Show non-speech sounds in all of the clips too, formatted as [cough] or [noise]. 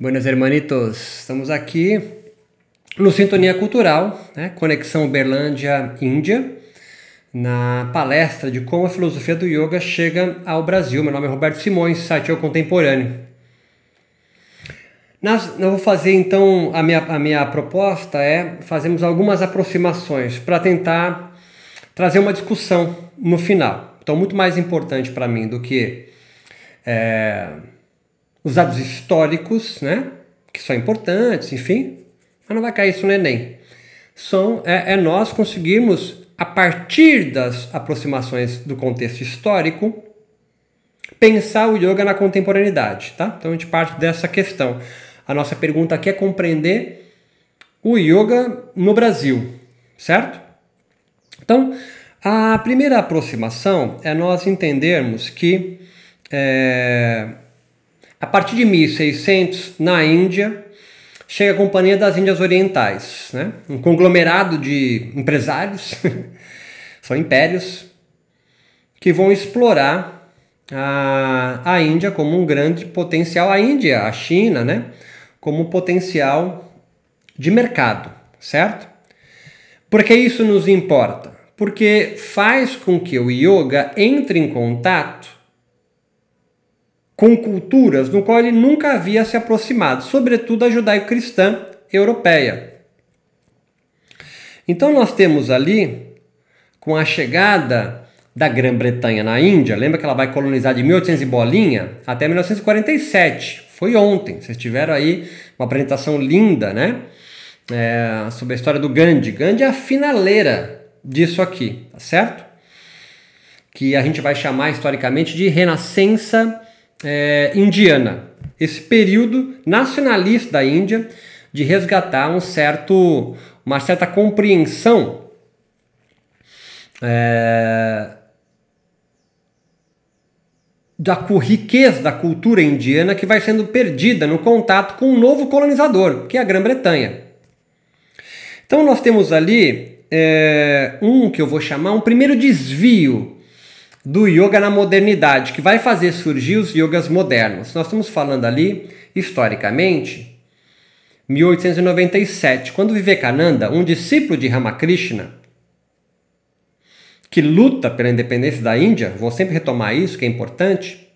Buenos hermanitos, estamos aqui no Sintonia Cultural, né? Conexão Uberlândia-Índia, na palestra de como a filosofia do yoga chega ao Brasil. Meu nome é Roberto Simões, site é o Contemporâneo. Nas, eu vou fazer então, a minha, a minha proposta é fazermos algumas aproximações para tentar trazer uma discussão no final. Então, muito mais importante para mim do que é, os dados históricos, né? Que são importantes, enfim, mas não vai cair isso no Enem. São, é, é nós conseguirmos, a partir das aproximações do contexto histórico, pensar o yoga na contemporaneidade, tá? Então a gente parte dessa questão. A nossa pergunta aqui é compreender o yoga no Brasil, certo? Então, a primeira aproximação é nós entendermos que é, a partir de 1600, na Índia, chega a Companhia das Índias Orientais, né? um conglomerado de empresários, [laughs] são impérios, que vão explorar a, a Índia como um grande potencial, a Índia, a China, né? como potencial de mercado, certo? Por que isso nos importa? Porque faz com que o yoga entre em contato com culturas no qual ele nunca havia se aproximado, sobretudo a judaico-cristã europeia. Então nós temos ali, com a chegada da Grã-Bretanha na Índia, lembra que ela vai colonizar de 1800 e bolinha até 1947, foi ontem, vocês tiveram aí uma apresentação linda, né? É, sobre a história do Gandhi. Gandhi é a finaleira disso aqui, tá certo? Que a gente vai chamar historicamente de renascença é, indiana, esse período nacionalista da Índia de resgatar um certo, uma certa compreensão é, da riqueza da cultura indiana que vai sendo perdida no contato com um novo colonizador, que é a Grã-Bretanha. Então nós temos ali é, um que eu vou chamar um primeiro desvio do yoga na modernidade, que vai fazer surgir os yogas modernos. Nós estamos falando ali, historicamente, 1897, quando Vivekananda, um discípulo de Ramakrishna, que luta pela independência da Índia, vou sempre retomar isso, que é importante,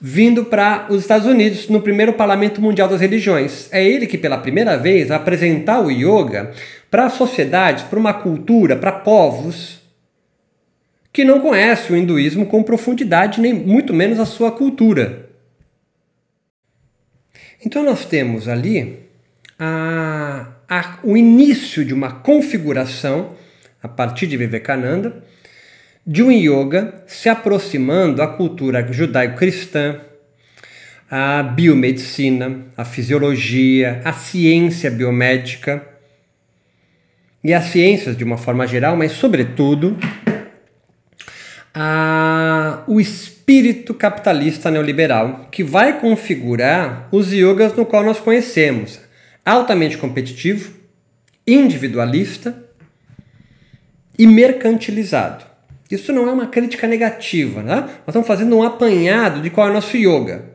vindo para os Estados Unidos no primeiro Parlamento Mundial das Religiões. É ele que, pela primeira vez, apresentar o yoga para sociedades, para uma cultura, para povos que não conhece o hinduísmo com profundidade, nem muito menos a sua cultura. Então nós temos ali a, a, o início de uma configuração, a partir de Vivekananda, de um yoga se aproximando à cultura judaico-cristã, à biomedicina, à fisiologia, à ciência biomédica e às ciências de uma forma geral, mas sobretudo a, o espírito capitalista neoliberal, que vai configurar os yogas no qual nós conhecemos. Altamente competitivo, individualista e mercantilizado. Isso não é uma crítica negativa, né? Nós estamos fazendo um apanhado de qual é o nosso yoga,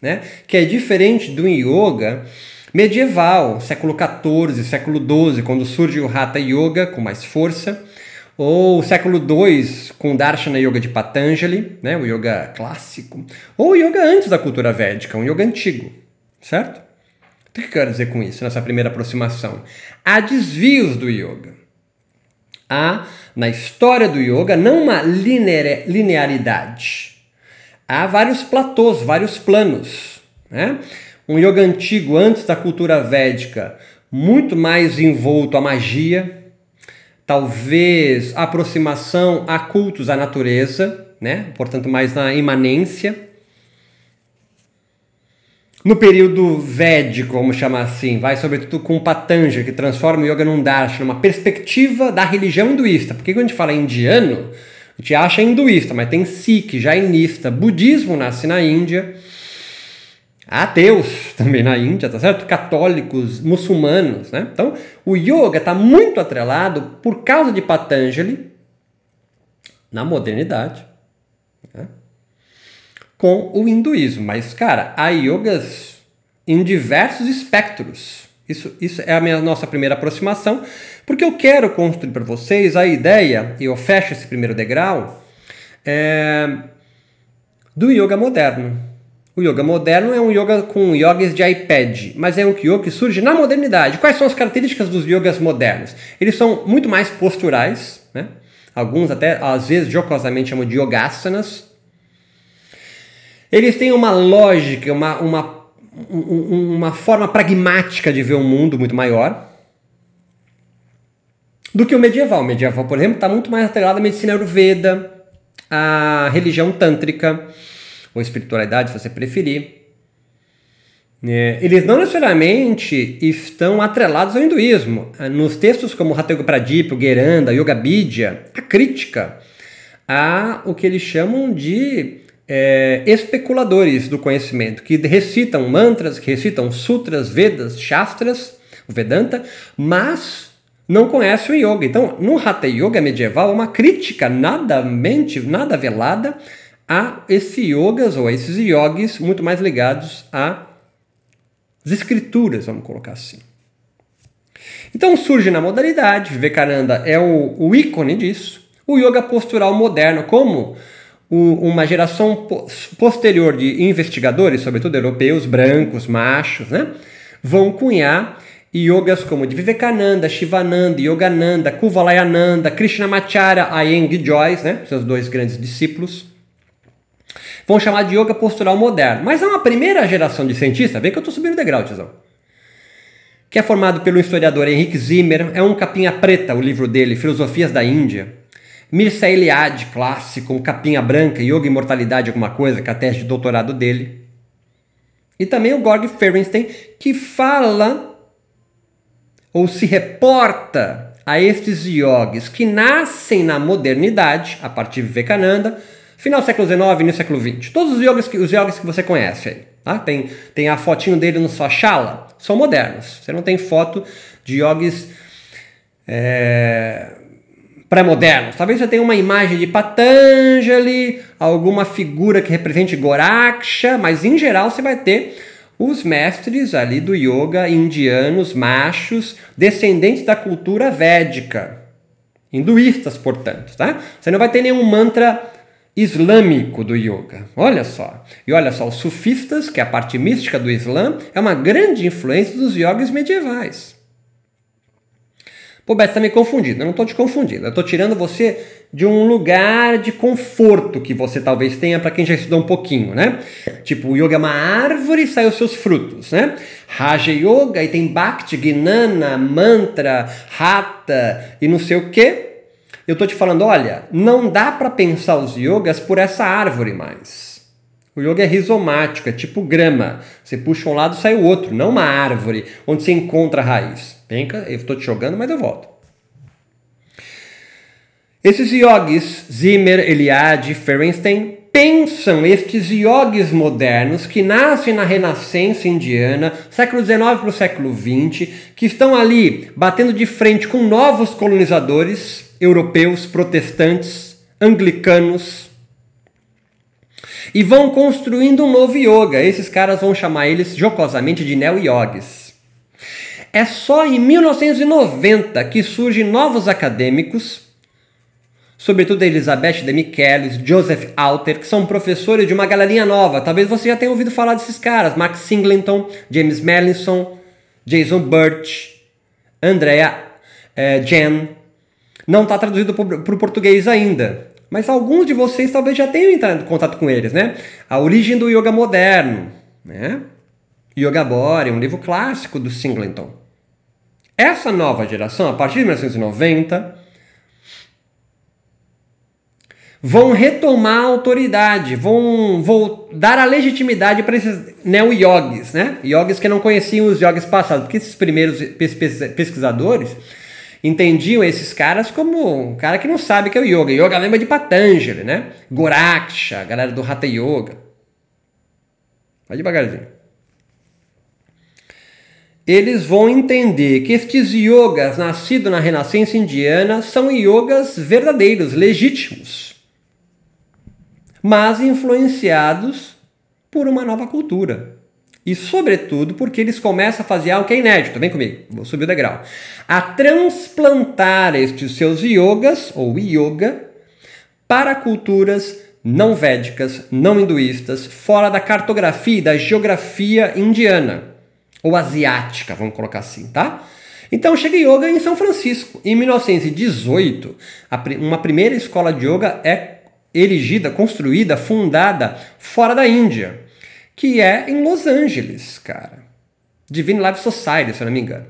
né? Que é diferente do yoga medieval, século XIV, século XII, quando surge o Hatha Yoga com mais força, ou século II com Darshana Yoga de Patanjali, né, o yoga clássico, ou o yoga antes da cultura védica, um yoga antigo, certo? O que eu quero dizer com isso, nessa primeira aproximação? Há desvios do yoga. Há, na história do yoga, não uma linearidade. Há vários platôs, vários planos. Né? Um yoga antigo, antes da cultura védica, muito mais envolto à magia, talvez aproximação a cultos à natureza, né? portanto, mais na imanência. No período védico, vamos chamar assim, vai sobretudo com Patanjali, que transforma o yoga num darshan, numa perspectiva da religião hinduísta. Porque quando a gente fala indiano, a gente acha hinduísta, mas tem Sikh, jainista, budismo nasce na Índia, ateus também na Índia, tá certo? Católicos, muçulmanos, né? Então, o yoga está muito atrelado por causa de Patanjali na modernidade, né? com o hinduísmo. Mas, cara, há yogas em diversos espectros. Isso, isso é a minha, nossa primeira aproximação, porque eu quero construir para vocês a ideia, e eu fecho esse primeiro degrau, é, do yoga moderno. O yoga moderno é um yoga com yogis de iPad, mas é um yoga que surge na modernidade. Quais são as características dos yogas modernos? Eles são muito mais posturais, né? alguns até às vezes jocosamente chamam de yogasanas. Eles têm uma lógica, uma, uma uma forma pragmática de ver o mundo muito maior do que o medieval. O medieval, por exemplo, está muito mais atrelado à medicina ayurveda, à religião tântrica, ou espiritualidade, se você preferir. É, eles não necessariamente estão atrelados ao hinduísmo. Nos textos como Hatha Pradip, o Geranda, Yoga Bidya, a crítica a o que eles chamam de é, especuladores do conhecimento, que recitam mantras, que recitam sutras, vedas, shastras, o Vedanta, mas não conhecem o yoga. Então, no Hatha Yoga medieval, é uma crítica nada mente, nada velada a esses yogas ou a esses yogis muito mais ligados às escrituras, vamos colocar assim. Então surge na modalidade, Vivekananda é o, o ícone disso, o yoga postural moderno, como o, uma geração posterior de investigadores, sobretudo europeus, brancos, machos, né, vão cunhar yogas como de Vivekananda, Shivananda, Yogananda, Kuvalayananda, Krishnamacharya, Iyengar Joyce, né, seus dois grandes discípulos, vão chamar de yoga postural moderno. Mas é uma primeira geração de cientistas, vê que eu estou subindo o degrau, tiozão, que é formado pelo historiador Henrique Zimmer, é um capinha preta o livro dele, Filosofias da Índia, Mircea Eliade, clássico, um capinha branca, Yoga e Imortalidade, alguma coisa, que é a tese de doutorado dele. E também o Gorg Ferenstein, que fala ou se reporta a estes yogis que nascem na modernidade, a partir de Vivekananda, final do século XIX e no século XX. Todos os yogis que, os yogis que você conhece aí. Tá? Tem, tem a fotinho dele no sua chala, são modernos. Você não tem foto de yogis é, pré-modernos. Talvez você tenha uma imagem de Patanjali, alguma figura que represente Goraksha, mas em geral você vai ter os mestres ali do yoga indianos, machos, descendentes da cultura védica, hinduístas, portanto, tá? Você não vai ter nenhum mantra islâmico do yoga. Olha só. E olha só, os sufistas, que é a parte mística do Islã, é uma grande influência dos yogis medievais. Pô, Beto, você tá me confundindo. Eu não estou te confundindo. Eu estou tirando você de um lugar de conforto que você talvez tenha para quem já estudou um pouquinho, né? Tipo, o yoga é uma árvore e sai os seus frutos, né? Raja Yoga e tem Bhakti, Gnana, Mantra, Hatha e não sei o que. Eu estou te falando, olha, não dá para pensar os yogas por essa árvore mais. O yoga é rizomático, é tipo grama. Você puxa um lado sai o outro, não uma árvore onde você encontra a raiz. Penca, eu estou te jogando, mas eu volto. Esses yogis, Zimmer, Eliade, Ferenstein, pensam estes yogis modernos que nascem na renascença indiana, século XIX para o século XX, que estão ali batendo de frente com novos colonizadores europeus, protestantes, anglicanos, e vão construindo um novo yoga. Esses caras vão chamar eles jocosamente de neo-yogis. É só em 1990 que surgem novos acadêmicos, sobretudo Elizabeth de Michelis, Joseph Alter, que são professores de uma galerinha nova. Talvez você já tenha ouvido falar desses caras: Mark Singleton, James Mellinson, Jason Birch, Andrea eh, Jen. Não está traduzido para o português ainda, mas alguns de vocês talvez já tenham entrado em contato com eles, né? A origem do yoga moderno, né? Yoga Bore, um livro clássico do Singleton. Essa nova geração, a partir de 1990, vão retomar a autoridade, vão, vão dar a legitimidade para esses neo-yogis, né? Yogis que não conheciam os yogis passados, porque esses primeiros pesquisadores entendiam esses caras como um cara que não sabe que é o yoga. Yoga lembra de Patanjali, né? Goraksha, galera do Hatha Yoga. Vai devagarzinho eles vão entender que estes yogas nascidos na renascença indiana são yogas verdadeiros, legítimos, mas influenciados por uma nova cultura. E, sobretudo, porque eles começam a fazer algo que é inédito. Vem comigo, vou subir o degrau. A transplantar estes seus yogas, ou yoga, para culturas não védicas, não hinduístas, fora da cartografia e da geografia indiana, ou asiática, vamos colocar assim, tá? Então chega yoga em São Francisco. Em 1918, uma primeira escola de yoga é erigida, construída, fundada fora da Índia que é em Los Angeles, cara. Divine Life Society, se eu não me engano.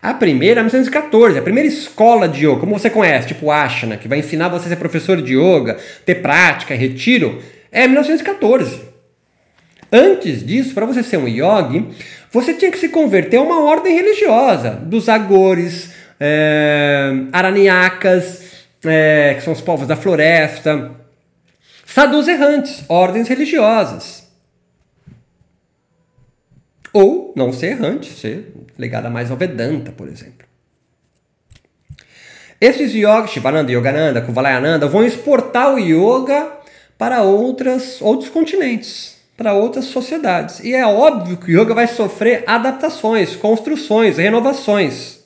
A primeira é 1914, a primeira escola de yoga, como você conhece, tipo Ashana, que vai ensinar você a ser professor de yoga, ter prática, retiro, é 1914. Antes disso, para você ser um yogi, você tinha que se converter a uma ordem religiosa, dos agores, é, araniacas, é, que são os povos da floresta, sadhus errantes, ordens religiosas. Ou não ser errante, ser ligada mais ao Vedanta, por exemplo. Esses yogas, Shivananda, Yogananda, Kuvalayananda, vão exportar o yoga para outras, outros continentes, para outras sociedades. E é óbvio que o yoga vai sofrer adaptações, construções, renovações.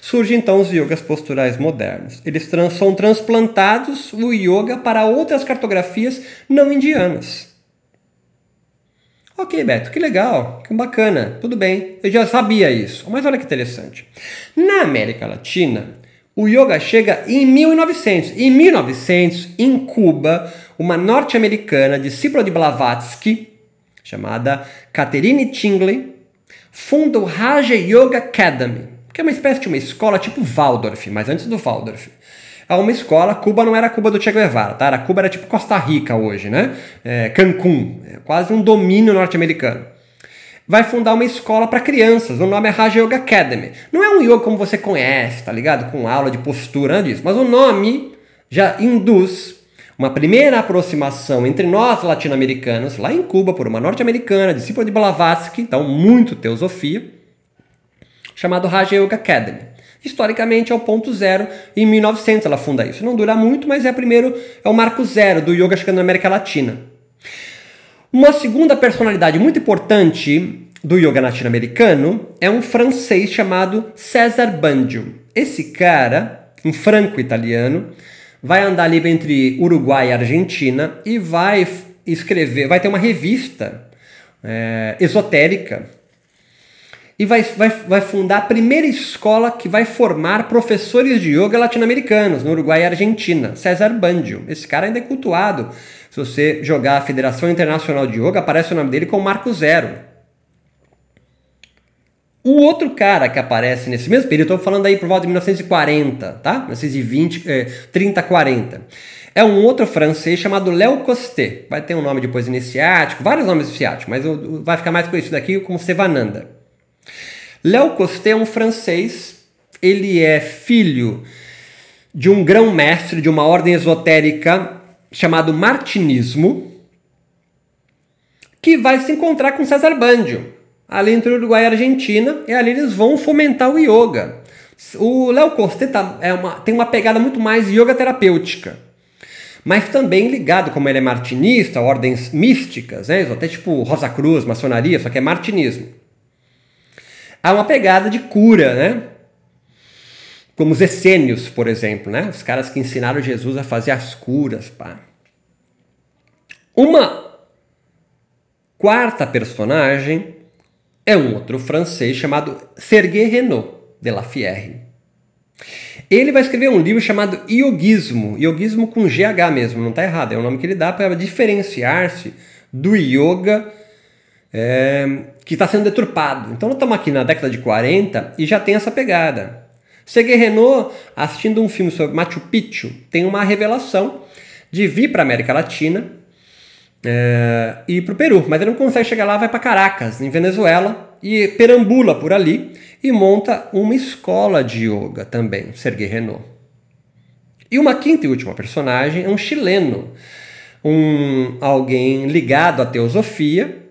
Surgem então os yogas posturais modernos. Eles trans, são transplantados o yoga para outras cartografias não indianas. Ok, Beto, que legal, que bacana, tudo bem, eu já sabia isso. Mas olha que interessante. Na América Latina, o yoga chega em 1900. Em 1900, em Cuba, uma norte-americana, discípula de Blavatsky, chamada Catherine Tingley, funda o Raja Yoga Academy, que é uma espécie de uma escola tipo Waldorf, mas antes do Waldorf a uma escola. Cuba não era Cuba do Che Guevara, tá? Era Cuba era tipo Costa Rica hoje, né? É, Cancún, é quase um domínio norte-americano. Vai fundar uma escola para crianças, o nome é Raja Yoga Academy. Não é um yoga como você conhece, tá ligado? Com aula de postura, nada disso. Mas o nome já induz uma primeira aproximação entre nós latino-americanos, lá em Cuba, por uma norte-americana, discípula de Blavatsky, então muito teosofia, chamado Raja Yoga Academy. Historicamente é o ponto zero, em 1900 ela funda isso. Não dura muito, mas é primeiro é o marco zero do yoga chegando na América Latina. Uma segunda personalidade muito importante do yoga latino-americano é um francês chamado César Bandio. Esse cara, um franco-italiano, vai andar ali entre Uruguai e Argentina e vai escrever, vai ter uma revista é, esotérica e vai, vai, vai fundar a primeira escola que vai formar professores de yoga latino-americanos no Uruguai e Argentina, César Bandio. Esse cara ainda é cultuado. Se você jogar a Federação Internacional de Yoga, aparece o nome dele como Marco Zero. O outro cara que aparece nesse mesmo período, estou falando aí por volta de 1940, tá? 1920, eh, 30, 40. É um outro francês chamado Léo Costé. Vai ter um nome depois iniciático, vários nomes iniciáticos, mas vai ficar mais conhecido aqui como Sevananda. Léo Costé é um francês, ele é filho de um grão-mestre de uma ordem esotérica chamado Martinismo, que vai se encontrar com César Bandio, ali entre Uruguai e Argentina, e ali eles vão fomentar o yoga. O Léo Costé tá, é uma, tem uma pegada muito mais yoga terapêutica, mas também ligado, como ele é martinista, ordens místicas, né? até tipo Rosa Cruz, maçonaria, só que é martinismo há uma pegada de cura, né? Como os essênios, por exemplo, né? Os caras que ensinaram Jesus a fazer as curas, pá. Uma quarta personagem é um outro francês chamado Serge Renaud de La Fierre. Ele vai escrever um livro chamado Yogismo, Yogismo com GH mesmo, não está errado, é o nome que ele dá para diferenciar-se do yoga é, que está sendo deturpado. Então, nós estamos aqui na década de 40 e já tem essa pegada. Sergei Renault, assistindo um filme sobre Machu Picchu, tem uma revelação de vir para a América Latina é, e para o Peru, mas ele não consegue chegar lá, vai para Caracas, em Venezuela, e perambula por ali e monta uma escola de yoga também, Sergei Renault. E uma quinta e última personagem é um chileno, um alguém ligado à teosofia,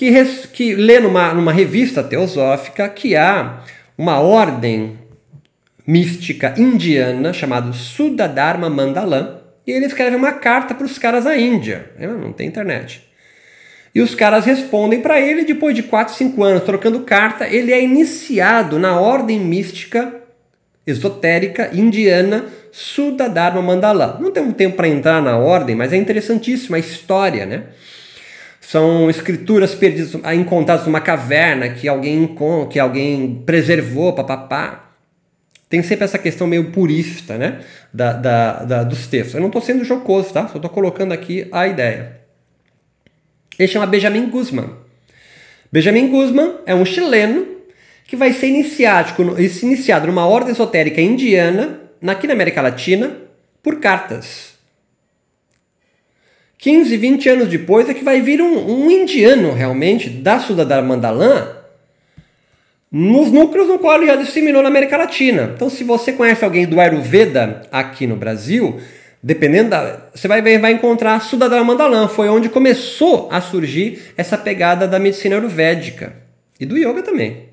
que, res, que lê numa, numa revista teosófica que há uma ordem mística indiana chamada Sudadharma Mandalam, e ele escreve uma carta para os caras da Índia. Não tem internet. E os caras respondem para ele depois de 4, 5 anos trocando carta, ele é iniciado na ordem mística esotérica indiana Sudadharma Mandala. Não temos tempo para entrar na ordem, mas é interessantíssima a história, né? São escrituras perdidas, encontradas numa caverna que alguém que alguém preservou, papapá. Tem sempre essa questão meio purista, né? Da, da, da dos textos. Eu não estou sendo jocoso, tá? Só estou colocando aqui a ideia. Ele chama Benjamin Guzman. Benjamin Guzman é um chileno que vai ser iniciado, iniciado numa ordem esotérica indiana, aqui na América Latina, por cartas. 15, 20 anos depois é que vai vir um, um indiano realmente da Sudadar Mandalã nos núcleos no qual ele já disseminou na América Latina. Então, se você conhece alguém do Ayurveda aqui no Brasil, dependendo da. Você vai, vai encontrar Sudadara. Foi onde começou a surgir essa pegada da medicina ayurvédica e do yoga também.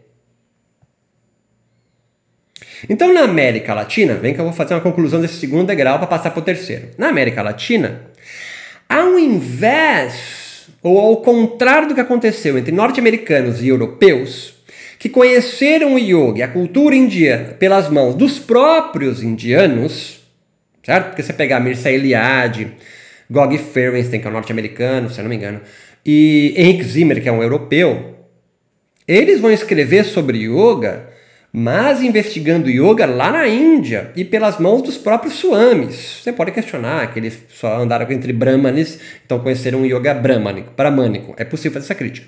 Então, na América Latina, vem que eu vou fazer uma conclusão desse segundo degrau para passar para o terceiro. Na América Latina, ao invés, ou ao contrário do que aconteceu entre norte-americanos e europeus, que conheceram o yoga e a cultura indiana pelas mãos dos próprios indianos, certo? Porque você pegar Mircea Eliade, Gog Ferenstein, que é um norte-americano, se eu não me engano, e Henrik Zimmer, que é um europeu, eles vão escrever sobre yoga, mas investigando yoga lá na Índia e pelas mãos dos próprios swamis. Você pode questionar que eles só andaram entre brahmanes, então conheceram o yoga brahmanico, brahmanico. É possível fazer essa crítica.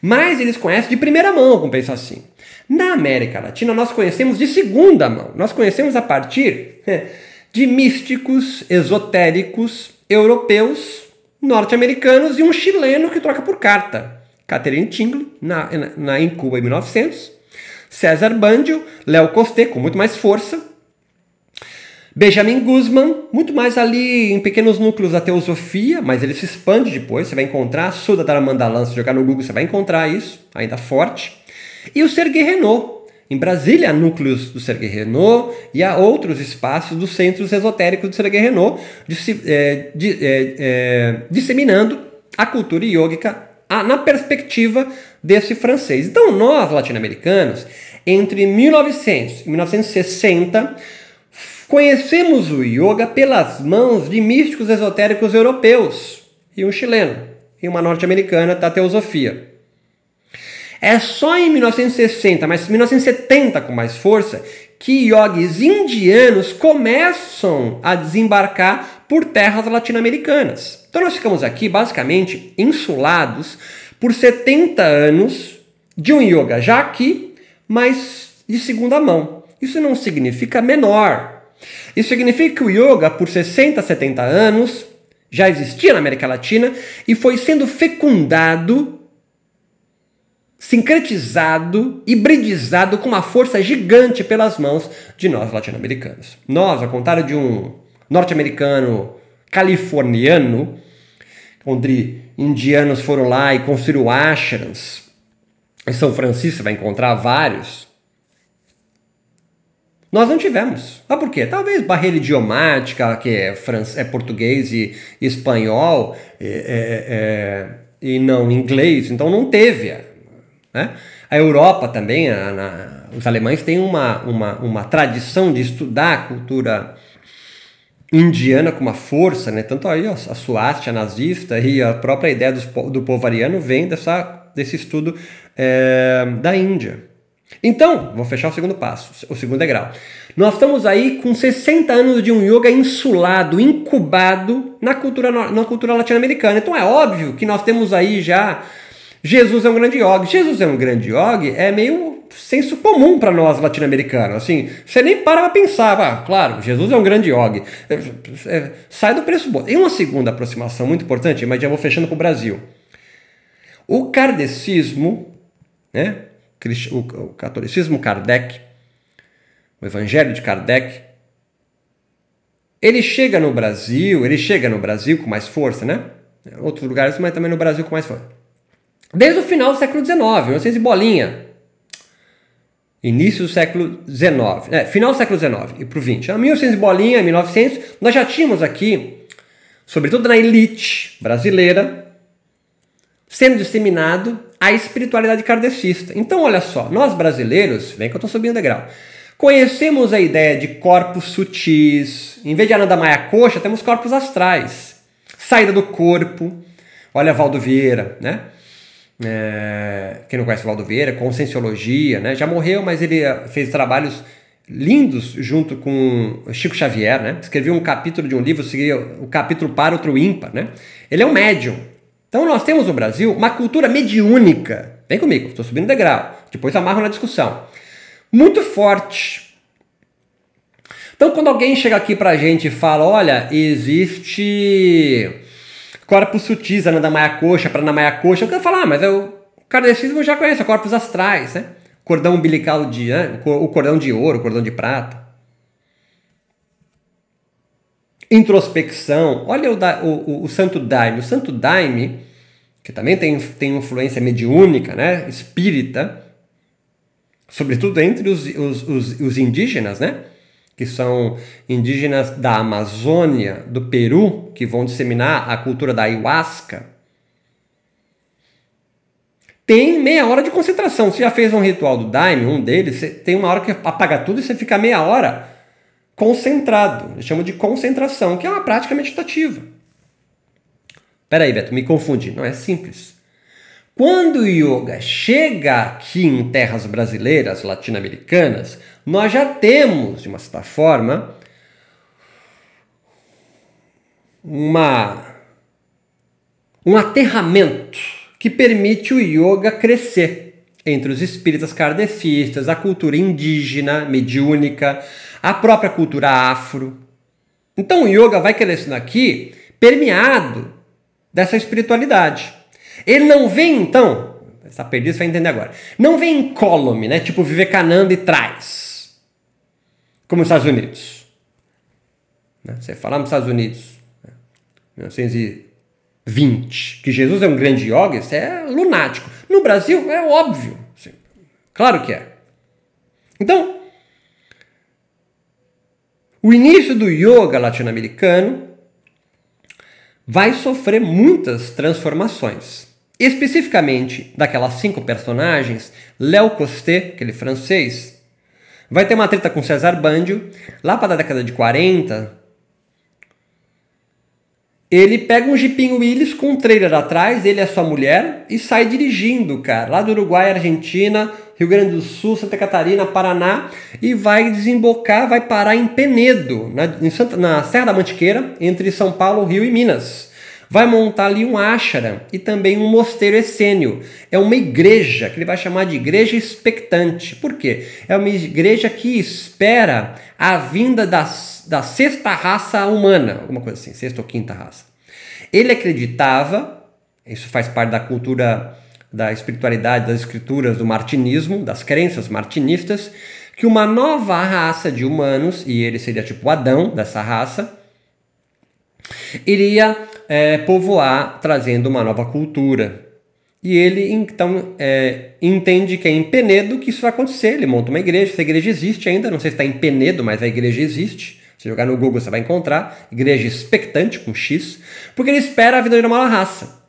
Mas eles conhecem de primeira mão, vamos pensar assim. Na América Latina, nós conhecemos de segunda mão. Nós conhecemos a partir é, de místicos esotéricos europeus, norte-americanos e um chileno que troca por carta. Catherine Tingle, na, na, na, em Cuba em 1900. César Bandio, Léo Costé, com muito mais força. Benjamin Guzman, muito mais ali em pequenos núcleos da teosofia, mas ele se expande depois. Você vai encontrar Suda Dharamandalam, se jogar no Google, você vai encontrar isso, ainda forte. E o Sergei Renault. Em Brasília há núcleos do Sergei Renault e há outros espaços dos centros esotéricos do Sergei Renault, é, de, é, é, disseminando a cultura iógica na perspectiva desse francês. Então, nós, latino-americanos, entre 1900 e 1960, conhecemos o yoga pelas mãos de místicos esotéricos europeus e um chileno e uma norte-americana da teosofia. É só em 1960, mas 1970 com mais força, que yogis indianos começam a desembarcar por terras latino-americanas. Então nós ficamos aqui basicamente insulados por 70 anos de um yoga já aqui, mas de segunda mão. Isso não significa menor. Isso significa que o yoga, por 60, 70 anos, já existia na América Latina e foi sendo fecundado sincretizado, hibridizado com uma força gigante pelas mãos de nós latino-americanos. Nós, ao contrário de um norte-americano californiano, onde indianos foram lá e construíram ashrams, em São Francisco você vai encontrar vários, nós não tivemos. Ah, por quê? Talvez barreira idiomática, que é, é português e, espanhol, é, é, é, e não inglês, então não teve. Né? A Europa também, a, os alemães têm uma, uma, uma tradição de estudar a cultura indiana com uma força, né? tanto aí a, a suástia nazista e a própria ideia do, do povo ariano vem dessa, desse estudo é, da Índia. Então, vou fechar o segundo passo, o segundo degrau. Nós estamos aí com 60 anos de um yoga insulado, incubado na cultura, na cultura latino-americana. Então é óbvio que nós temos aí já Jesus é um grande yogi. Jesus é um grande yogi é meio senso comum para nós latino-americanos. Assim, você nem para para pensar, ah, claro, Jesus é um grande yogi. É, é, sai do preço bom. E uma segunda aproximação muito importante, mas já vou fechando para o Brasil. O kardecismo, né, o catolicismo Kardec, o evangelho de Kardec, ele chega no Brasil, ele chega no Brasil com mais força, né? Outros lugares, mas também no Brasil com mais força. Desde o final do século XIX, 1900 e bolinha. Início do século XIX, é, final do século XIX e para o XX. 1900 e bolinha, 1900, nós já tínhamos aqui, sobretudo na elite brasileira, sendo disseminado a espiritualidade kardecista. Então, olha só, nós brasileiros, vem que eu estou subindo o degrau, conhecemos a ideia de corpos sutis, em vez de Ananda Maia Coxa, temos corpos astrais, saída do corpo. Olha Valdo Vieira, né? É, quem não conhece Valdo Vieira, Conscienciologia, né? Já morreu, mas ele eh, fez trabalhos lindos junto com Chico Xavier, né? Escreveu um capítulo de um livro, seguia o capítulo para outro ímpar, né? Ele é um médium. Então nós temos no Brasil uma cultura mediúnica. Vem comigo, estou subindo degrau. Depois amarro na discussão. Muito forte. Então quando alguém chega aqui pra gente e fala, olha, existe corpos sutis, Ananda Maia Coxa, Pranamaya Coxa, eu quero falar, ah, mas eu, o kardecismo já conhece, corpos astrais, né? Cordão umbilical de, né? o cordão de ouro, o cordão de prata. introspecção. Olha o, o, o Santo Daime. O Santo Daime, que também tem, tem influência mediúnica, né? espírita, sobretudo entre os, os, os, os indígenas, né? Que são indígenas da Amazônia, do Peru, que vão disseminar a cultura da ayahuasca, tem meia hora de concentração. Você já fez um ritual do Daime, um deles, tem uma hora que apaga tudo e você fica meia hora concentrado. Eu chamo de concentração, que é uma prática meditativa. Peraí, Beto, me confundi. Não é simples. Quando o yoga chega aqui em terras brasileiras, latino-americanas, nós já temos, de uma certa forma, uma, um aterramento que permite o yoga crescer entre os espíritas kardecistas, a cultura indígena, mediúnica, a própria cultura afro. Então o yoga vai crescendo aqui permeado dessa espiritualidade. Ele não vem, então, perdido, você vai entender agora. Não vem incólume, né? Tipo Vivekananda e traz. Como nos Estados Unidos. Né? Você fala nos Estados Unidos, né? 1920, que Jesus é um grande yoga, isso é lunático. No Brasil é óbvio. Claro que é. Então, o início do yoga latino-americano vai sofrer muitas transformações. Especificamente daquelas cinco personagens, Léo Costé, aquele francês, vai ter uma treta com César Bandio, lá para a década de 40. Ele pega um Jeepinho Willys com um trailer atrás, ele a sua mulher, e sai dirigindo, cara, lá do Uruguai, Argentina, Rio Grande do Sul, Santa Catarina, Paraná e vai desembocar, vai parar em Penedo, na, em Santa, na Serra da Mantiqueira, entre São Paulo, Rio e Minas. Vai montar ali um ashram e também um mosteiro essênio. É uma igreja que ele vai chamar de igreja expectante. Por quê? É uma igreja que espera a vinda da, da sexta raça humana, alguma coisa assim, sexta ou quinta raça. Ele acreditava, isso faz parte da cultura da espiritualidade, das escrituras do martinismo, das crenças martinistas, que uma nova raça de humanos, e ele seria tipo Adão dessa raça, iria é, povoar trazendo uma nova cultura. E ele então é, entende que é em Penedo que isso vai acontecer. Ele monta uma igreja, essa igreja existe ainda, não sei se está em Penedo, mas a igreja existe. Se jogar no Google você vai encontrar, igreja expectante com X, porque ele espera a vida de uma raça.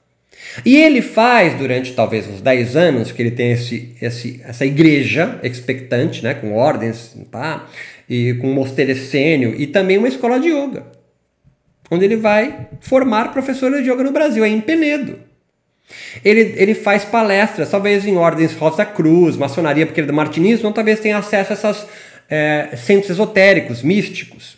E ele faz, durante talvez uns 10 anos, que ele tem esse, esse, essa igreja expectante, né, com ordens, pá, e com um essênio, e também uma escola de yoga, onde ele vai formar professores de yoga no Brasil, é em Penedo. Ele, ele faz palestras, talvez em ordens Rosa Cruz, maçonaria, porque ele é do martinismo, então talvez tenha acesso a esses é, centros esotéricos, místicos.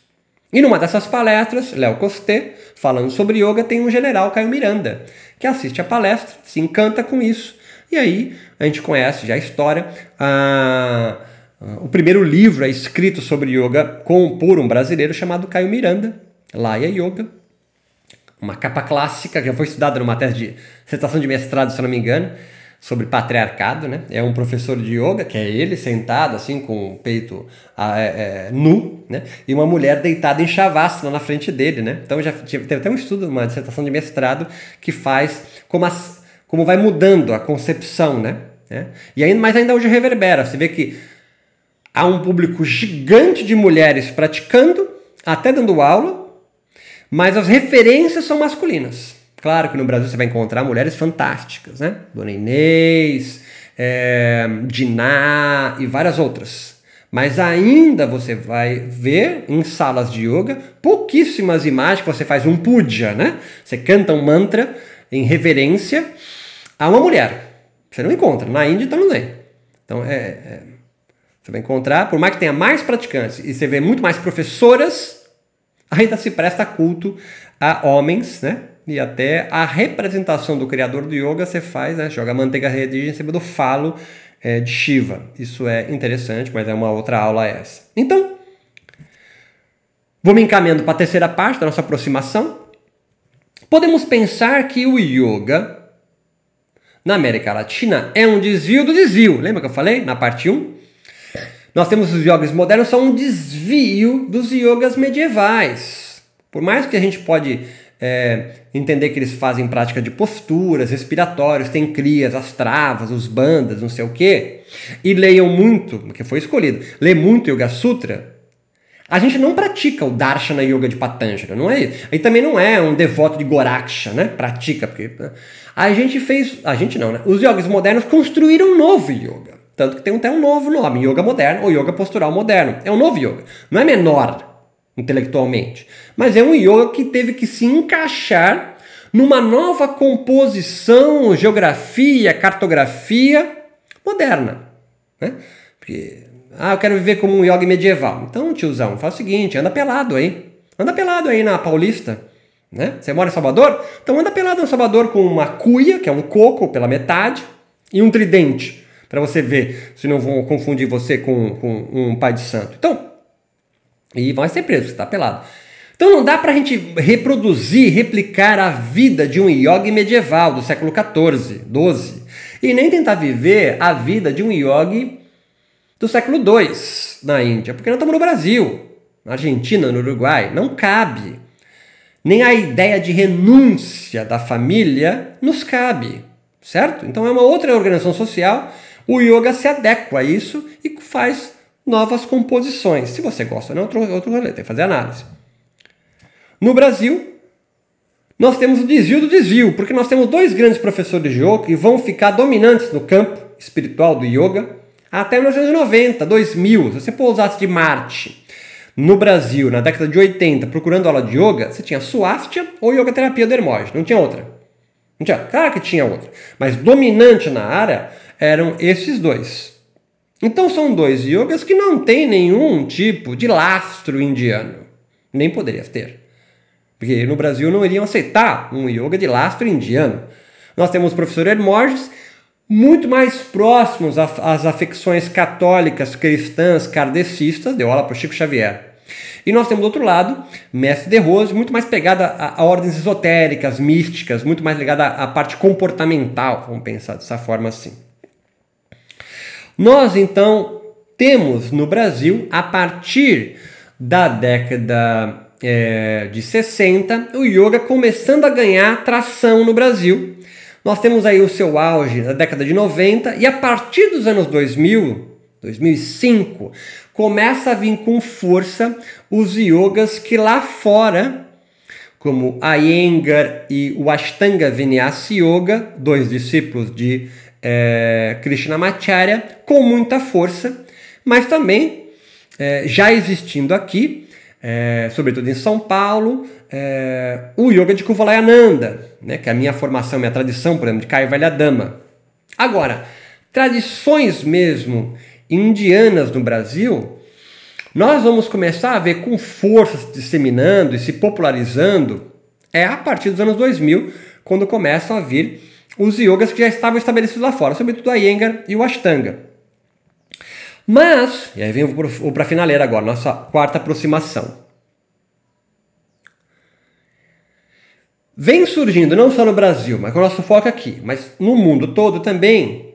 E numa dessas palestras, Léo Costé, falando sobre yoga, tem um general, Caio Miranda, que assiste a palestra, se encanta com isso. E aí a gente conhece já a história. A, o primeiro livro é escrito sobre yoga com, por um brasileiro chamado Caio Miranda, Laia Yoga. Uma capa clássica, que já foi estudada numa tese de dissertação de mestrado, se não me engano, sobre patriarcado, né? É um professor de yoga, que é ele sentado assim com o peito é, é, nu, né? E uma mulher deitada em shavasana na frente dele, né? Então já teve até um estudo, uma dissertação de mestrado que faz como, as, como vai mudando a concepção, né? É? E ainda, mas ainda hoje reverbera. Você vê que há um público gigante de mulheres praticando, até dando aula, mas as referências são masculinas. Claro que no Brasil você vai encontrar mulheres fantásticas, né? Dona Inês, é, Diná e várias outras. Mas ainda você vai ver em salas de yoga pouquíssimas imagens que você faz um puja, né? Você canta um mantra em reverência a uma mulher. Você não encontra. Na Índia então não tem. Então é, é, você vai encontrar, por mais que tenha mais praticantes e você vê muito mais professoras, ainda se presta culto a homens, né? E até a representação do criador do yoga você faz, né? Joga manteiga redinha em cima do falo é, de Shiva. Isso é interessante, mas é uma outra aula essa. Então, vou me encaminhando para a terceira parte da nossa aproximação. Podemos pensar que o yoga na América Latina é um desvio do desvio. Lembra que eu falei na parte 1? Nós temos os yogas modernos, são um desvio dos yogas medievais. Por mais que a gente pode é, entender que eles fazem prática de posturas, respiratórios, tem crias, as travas, os bandas, não sei o quê, e leiam muito, porque foi escolhido, lê muito Yoga Sutra, a gente não pratica o Darshana Yoga de Patanjali, não é isso. Aí também não é um devoto de Goraksha, né? Pratica, porque né? a gente fez, a gente não, né? Os yogis modernos construíram um novo yoga. Tanto que tem até um novo nome, Yoga Moderno ou Yoga Postural Moderno. É um novo yoga. Não é menor intelectualmente, mas é um yoga que teve que se encaixar numa nova composição, geografia, cartografia moderna. Né? Porque ah, eu quero viver como um yogi medieval. Então, tiozão, faz o seguinte, anda pelado aí. Anda pelado aí na Paulista. Né? Você mora em Salvador? Então anda pelado em Salvador com uma cuia, que é um coco pela metade, e um tridente, para você ver se não vão confundir você com, com um pai de santo. Então, e vai ser preso, você está pelado. Então não dá para a gente reproduzir, replicar a vida de um yogi medieval do século XIV, XII, e nem tentar viver a vida de um yogi do século II na Índia, porque nós estamos no Brasil, na Argentina, no Uruguai, não cabe. Nem a ideia de renúncia da família nos cabe, certo? Então é uma outra organização social. O yoga se adequa a isso e faz novas composições. Se você gosta, não, outro, outro rolê, tem que fazer análise. No Brasil, nós temos o desvio do desvio, porque nós temos dois grandes professores de yoga que vão ficar dominantes no campo espiritual do yoga, até 1990, 2000, se você pousasse de Marte no Brasil, na década de 80, procurando aula de yoga, você tinha Swastika ou Yoga Terapia do Hermógenes, não tinha outra. Não tinha, claro que tinha outra, mas dominante na área eram esses dois. Então são dois yogas que não têm nenhum tipo de lastro indiano, nem poderia ter. Porque no Brasil não iriam aceitar um yoga de lastro indiano. Nós temos o professor Hermógenes, muito mais próximos às afecções católicas, cristãs, kardecistas, deu aula para Chico Xavier. E nós temos do outro lado, Mestre de Rose, muito mais pegada a, a, ordens esotéricas, místicas, muito mais ligada à, à parte comportamental, vamos pensar dessa forma assim. Nós então temos no Brasil, a partir da década é, de 60, o yoga começando a ganhar tração no Brasil. Nós temos aí o seu auge na década de 90 e a partir dos anos 2000, 2005, começa a vir com força os yogas que lá fora, como Iyengar e o Ashtanga Vinyasa Yoga, dois discípulos de é, Krishnamacharya, com muita força, mas também é, já existindo aqui, é, sobretudo em São Paulo, é, o yoga de Kuvalayananda, né, que é a minha formação, minha tradição, por exemplo, de Kaivalya Dama. Agora, tradições mesmo indianas no Brasil, nós vamos começar a ver com força se disseminando e se popularizando é a partir dos anos 2000, quando começam a vir os yogas que já estavam estabelecidos lá fora, sobretudo a Iyengar e o Ashtanga. Mas, e aí vem para a finaleira agora, nossa quarta aproximação. vem surgindo, não só no Brasil, mas com o nosso foco aqui, mas no mundo todo também,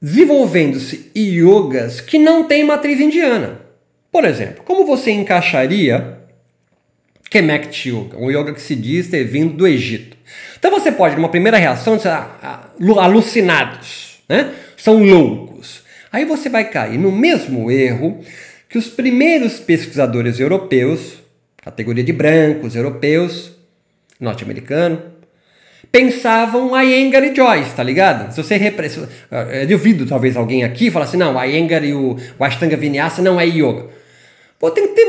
desenvolvendo-se yogas que não têm matriz indiana. Por exemplo, como você encaixaria Kemet Yoga, um yoga que se diz ter vindo do Egito? Então você pode, numa primeira reação, dizer, ah, ah, alucinados, né? são loucos. Aí você vai cair no mesmo erro que os primeiros pesquisadores europeus categoria de brancos, europeus, norte-americano, pensavam Iyengar e Joyce, tá ligado? Se você repressa, eu duvido talvez alguém aqui falar assim, não, Iyengar e o, o Ashtanga Vinyasa não é yoga. Pô, tem que ter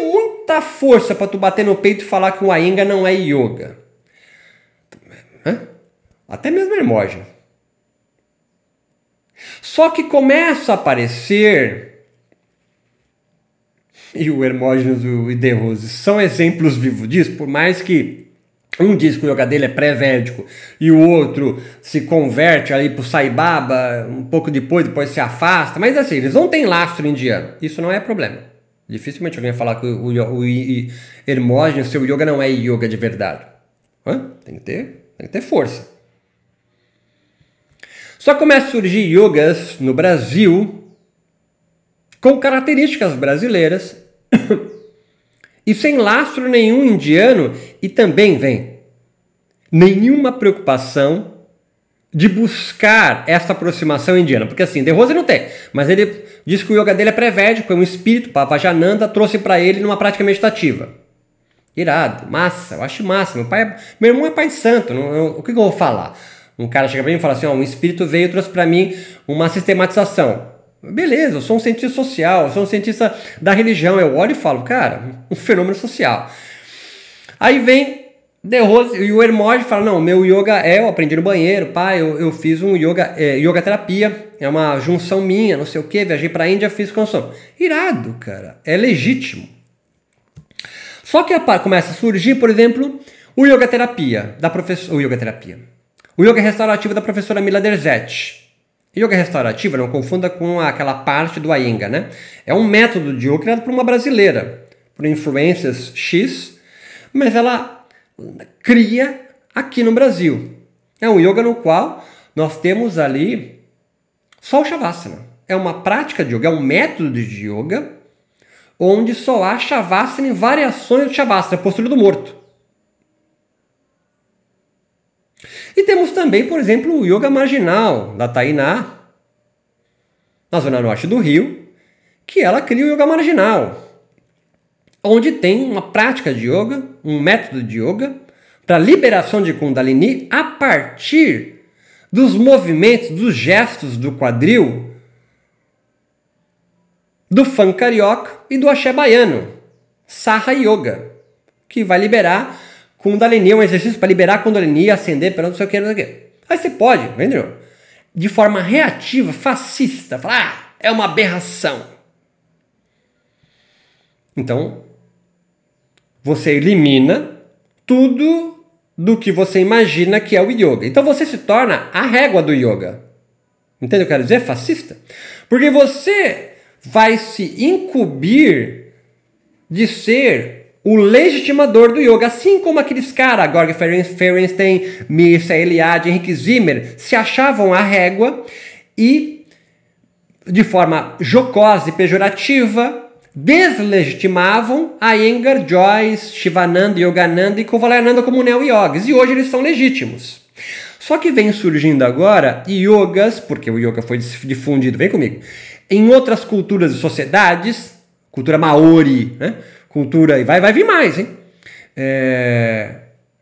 muita força para tu bater no peito e falar que o Iyengar não é yoga. Hã? Até mesmo Hermógenes. Só que começa a aparecer, [laughs] e o Hermógenes e o De Rose são exemplos vivos disso, por mais que um diz que o yoga dele é pré-védico e o outro se converte ali pro Sai Baba um pouco depois, depois se afasta, mas assim, eles não têm lastro indiano, isso não é problema. Dificilmente alguém vai falar que o, o, o Hermógenes, seu yoga não é yoga de verdade. Hã? Tem que ter, tem que ter força. Só começa a surgir yogas no Brasil com características brasileiras [coughs] e sem lastro nenhum indiano e também vem nenhuma preocupação de buscar essa aproximação indiana, porque assim, De Rose não tem, mas ele diz que o yoga dele é pré-védico, é um espírito, Pavajananda trouxe para ele numa prática meditativa. Irado, massa, eu acho massa. Meu pai, é, meu irmão é pai santo, não, o que, eu vou falar? Um cara chega para mim e fala assim: ó, um espírito veio e trouxe para mim uma sistematização. Beleza, eu sou um cientista social, eu sou um cientista da religião. Eu olho e falo, cara, um fenômeno social. Aí vem Rose e o Hermógenes fala: não, meu yoga é, eu aprendi no banheiro, pai, eu, eu fiz um yoga, é, yoga terapia, é uma junção minha, não sei o que, viajei para a Índia, fiz construção. Irado, cara, é legítimo. Só que começa a surgir, por exemplo, o yoga terapia da professora, o yoga terapia o yoga restaurativo da professora Mila Derzetti. Yoga restaurativa, não confunda com aquela parte do Iyengar, né? É um método de yoga criado por uma brasileira, por influências X, mas ela cria aqui no Brasil. É um yoga no qual nós temos ali só o Shavasana. É uma prática de yoga, é um método de yoga onde só há Shavasana em variações do Shavasana, postura do morto. E temos também, por exemplo, o yoga marginal da Tainá, na zona norte do Rio, que ela cria o yoga marginal, onde tem uma prática de yoga, um método de yoga para liberação de Kundalini a partir dos movimentos, dos gestos do quadril, do funk carioca e do axé baiano, Saha Yoga, que vai liberar Kundalini é um exercício para liberar Kundalini, acender pelo não sei o que, não sei o que. Aí você pode, entendeu? De forma reativa, fascista, falar, ah, é uma aberração. Então, você elimina tudo do que você imagina que é o yoga. Então você se torna a régua do yoga. Entende o que eu quero dizer? Fascista. Porque você vai se incumbir de ser o legitimador do yoga, assim como aqueles caras, Gorg Ferenstein, Mircea Eliade, Henrique Zimmer, se achavam a régua e, de forma jocosa e pejorativa, deslegitimavam a Iyengar, Joyce, Shivananda, Yogananda e Kovalayananda como neo-yogis, e hoje eles são legítimos. Só que vem surgindo agora yogas, porque o yoga foi difundido, vem comigo, em outras culturas e sociedades, cultura maori, né? cultura, e vai, vai vir mais, hein? É,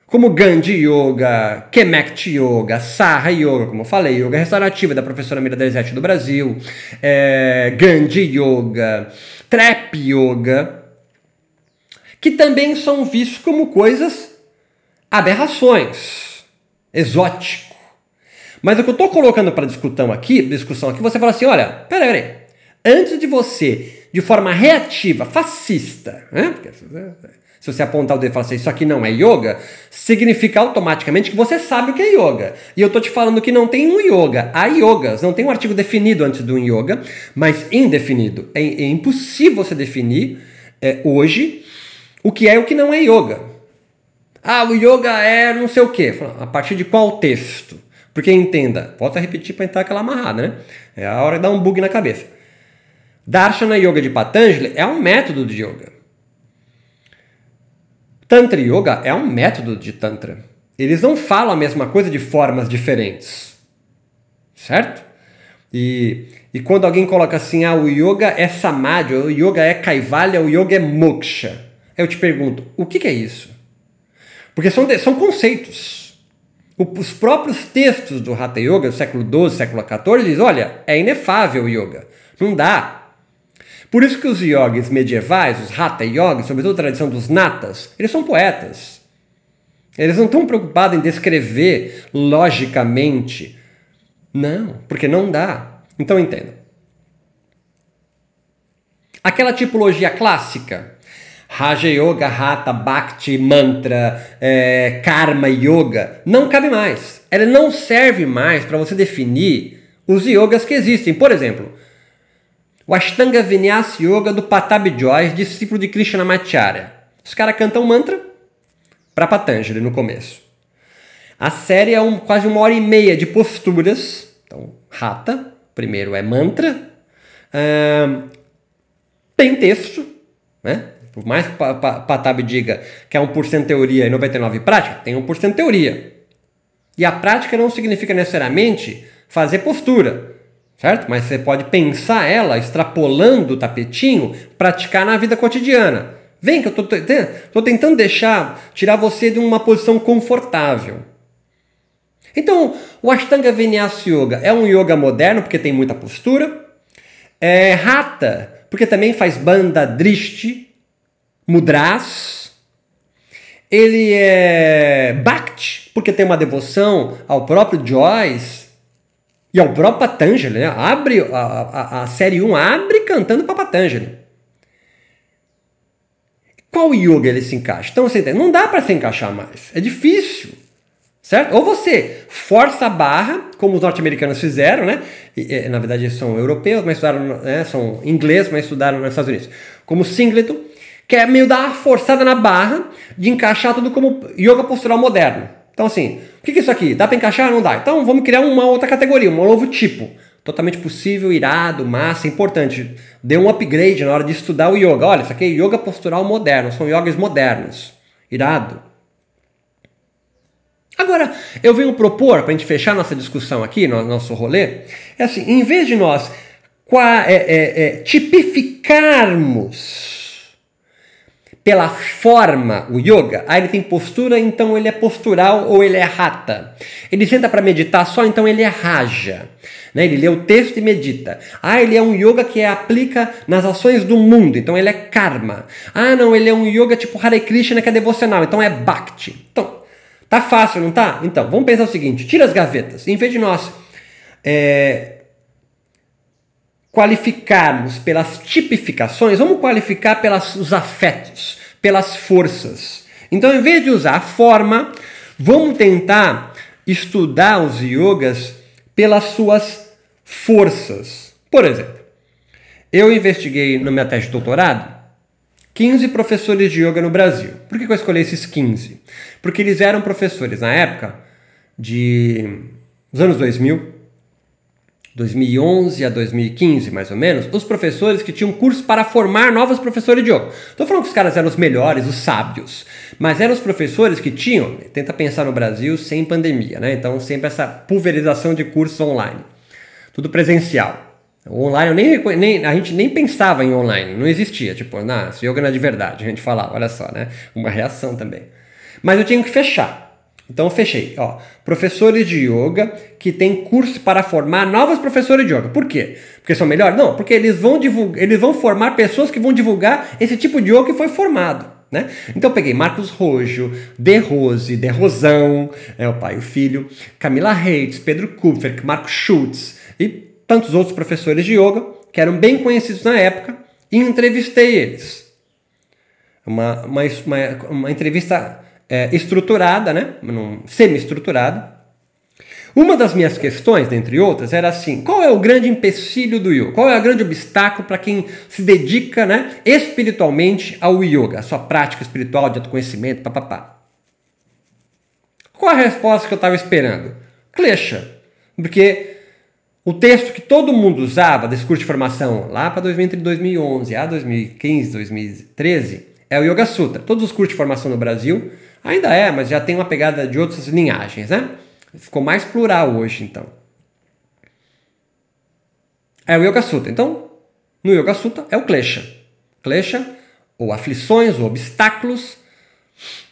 como Gandhi Yoga, Kemet Yoga, Saha Yoga, como eu falei, Yoga Restaurativa da professora Mira Deserti do Brasil, é, Gandhi Yoga, Trap Yoga, que também são vistos como coisas aberrações, exótico. Mas o que eu estou colocando para discussão aqui, discussão aqui, você fala assim, olha, peraí, peraí, antes de você de forma reativa, fascista, né? Se você apontar o dedo e falar assim, isso aqui não é yoga, significa automaticamente que você sabe o que é yoga. E eu tô te falando que não tem um yoga. Há yogas, não tem um artigo definido antes do yoga, mas indefinido. É, é impossível você definir é, hoje o que é e o que não é yoga. Ah, o yoga é não sei o quê. A partir de qual texto? Porque entenda, volta a repetir para entrar aquela amarrada, né? É a hora de dar um bug na cabeça. Darshana Yoga de Patanjali é um método de yoga. Tantra Yoga é um método de Tantra. Eles não falam a mesma coisa de formas diferentes. Certo? E, e quando alguém coloca assim, ah, o yoga é samadhi, o yoga é kaivalya, o yoga é moksha. Eu te pergunto, o que, que é isso? Porque são, são conceitos. Os próprios textos do Hatha Yoga, do século XII, século XIV, dizem: olha, é inefável o yoga. Não dá. Por isso que os yogis medievais, os Hatha Yogis, sobretudo a tradição dos Natas, eles são poetas. Eles não estão preocupados em descrever logicamente. Não, porque não dá. Então entenda. Aquela tipologia clássica, Raja Yoga, Hatha, Bhakti, Mantra, é, Karma Yoga, não cabe mais. Ela não serve mais para você definir os yogas que existem. Por exemplo, o Ashtanga Vinyasa Yoga do Patabi Joyce, discípulo de Krishnamacharya. Os caras cantam mantra para Patanjali no começo. A série é um, quase uma hora e meia de posturas. Então, Hatha, primeiro é mantra. Uh, tem texto, né? Por mais que Patabi diga que é 1% teoria e 99% prática, tem 1% teoria. E a prática não significa necessariamente fazer postura certo? Mas você pode pensar ela extrapolando o tapetinho, praticar na vida cotidiana. Vem que eu estou tentando deixar, tirar você de uma posição confortável. Então, o Ashtanga Vinyasa Yoga é um yoga moderno porque tem muita postura. É Hatha, porque também faz banda drishti, mudras. Ele é Bhakti, porque tem uma devoção ao próprio Joyce, e ao próprio Patanjali, né? Abre, a, a, a série 1 abre cantando para Patanjali. Qual yoga ele se encaixa? Então você entende? Não dá para se encaixar mais. É difícil. Certo? Ou você força a barra, como os norte-americanos fizeram, né? E, na verdade, são europeus, mas estudaram, né? são ingleses, mas estudaram nos Estados Unidos. Como Singleton, que é meio dar uma forçada na barra de encaixar tudo como yoga postural moderno. Então, assim, o que, é isso aqui? Dá para encaixar? Não dá. Então, vamos criar uma outra categoria, um novo tipo. Totalmente possível, irado, massa, importante. Dê um upgrade na hora de estudar o yoga. Olha, isso aqui é yoga postural moderno, são yogas modernos. Irado. Agora, eu venho propor, para a gente fechar nossa discussão aqui, no nosso rolê, é assim, em vez de nós é, é, é, tipificarmos pela forma, o yoga, ah, ele tem postura, então ele é postural ou ele é rata. Ele senta para meditar só, então ele é raja. Né? Ele lê o texto e medita. Ah, ele é um yoga que aplica nas ações do mundo, então ele é karma. Ah, não, ele é um yoga tipo Hare Krishna que é devocional, então é bhakti. Então, tá fácil, não tá? Então, vamos pensar o seguinte: tira as gavetas. Em vez de nós é, qualificarmos pelas tipificações, vamos qualificar pelos afetos, pelas forças. Então, em vez de usar a forma, vamos tentar estudar os yogas pelas suas forças. Por exemplo, eu investiguei na minha tese de doutorado 15 professores de yoga no Brasil. Por que eu escolhi esses 15? Porque eles eram professores na época de dos anos 2000, 2011 a 2015, mais ou menos, os professores que tinham curso para formar novos professores de yoga. Estou falando que os caras eram os melhores, os sábios, mas eram os professores que tinham, tenta pensar no Brasil sem pandemia, né? Então sempre essa pulverização de cursos online, tudo presencial. O online, nem, nem, a gente nem pensava em online, não existia, tipo, nah, yoga não é de verdade, a gente falava, olha só, né? Uma reação também. Mas eu tinha que fechar. Então fechei, ó, professores de yoga que têm curso para formar novos professores de yoga. Por quê? Porque são melhores? Não, porque eles vão divulgar, eles vão formar pessoas que vão divulgar esse tipo de yoga que foi formado. Né? Então peguei Marcos Rojo, De Rose, De Rosão, é o pai e o filho, Camila Reitz, Pedro Kupfer, Marco Schultz e tantos outros professores de yoga que eram bem conhecidos na época e entrevistei eles. Uma, uma, uma, uma entrevista é, estruturada, né? semi-estruturada. Uma das minhas questões, dentre outras, era assim: qual é o grande empecilho do yoga? Qual é o grande obstáculo para quem se dedica né, espiritualmente ao yoga, a sua prática espiritual de autoconhecimento, papapá? Qual a resposta que eu estava esperando? Klesha. Porque o texto que todo mundo usava desse curso de formação lá para 2011, a 2015, 2013, é o Yoga Sutra. Todos os cursos de formação no Brasil Ainda é, mas já tem uma pegada de outras linhagens, né? Ficou mais plural hoje, então. É o Yoga Sutta. Então, no Yoga Sutta é o Klesha. Klesha, ou aflições, ou obstáculos,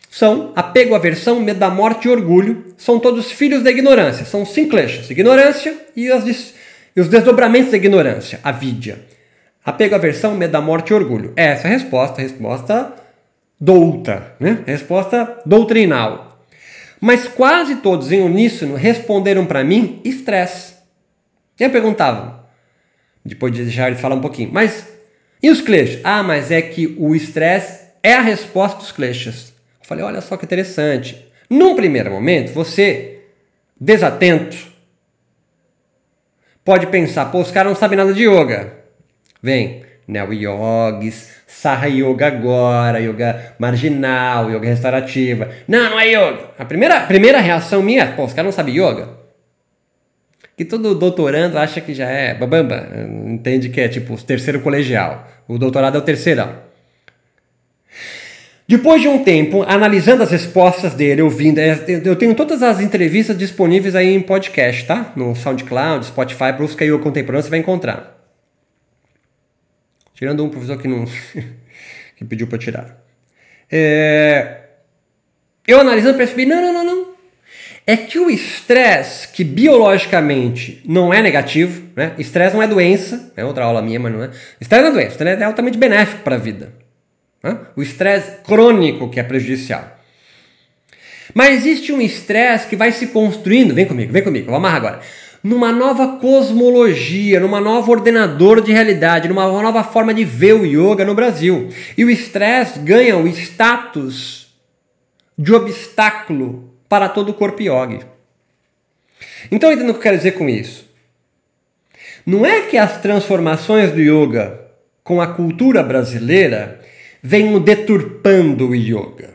são apego, aversão, medo da morte e orgulho. São todos filhos da ignorância. São cinco kleshas. Ignorância e, as, e os desdobramentos da ignorância. A vidya. Apego, aversão, medo da morte e orgulho. Essa é a resposta. A resposta douta. Né? Resposta doutrinal. Mas quase todos em uníssono responderam para mim estresse. Eu perguntava, depois de deixar ele falar um pouquinho, mas e os kleshas? Ah, mas é que o estresse é a resposta dos kleshas. Eu falei, olha só que interessante. Num primeiro momento, você, desatento, pode pensar, pô, os caras não sabem nada de yoga. Vem, Neo Saha Yoga agora, Yoga marginal, Yoga restaurativa. Não, não é yoga. A primeira, primeira reação minha pô, os caras não sabem yoga. Que todo doutorando acha que já é babamba, entende que é tipo terceiro colegial. O doutorado é o terceirão. Depois de um tempo, analisando as respostas dele, ouvindo, é, eu tenho todas as entrevistas disponíveis aí em podcast, tá? No SoundCloud, Spotify, busca aí o contemporâneo, você vai encontrar. Tirando um professor que não [laughs] que pediu para tirar. É... Eu analisando percebi, não, não, não, não. É que o estresse, que biologicamente não é negativo, né? Estresse não é doença, é outra aula minha, mas não é. Estresse não é doença, estresse é altamente benéfico para a vida. O estresse crônico que é prejudicial. Mas existe um estresse que vai se construindo, vem comigo, vem comigo, vamos amarrar agora, numa nova cosmologia, numa nova ordenador de realidade, numa nova forma de ver o yoga no Brasil. E o estresse ganha o status de obstáculo para todo o corpo yogi. Então, entendo o que eu quero dizer com isso. Não é que as transformações do yoga com a cultura brasileira venham deturpando o yoga.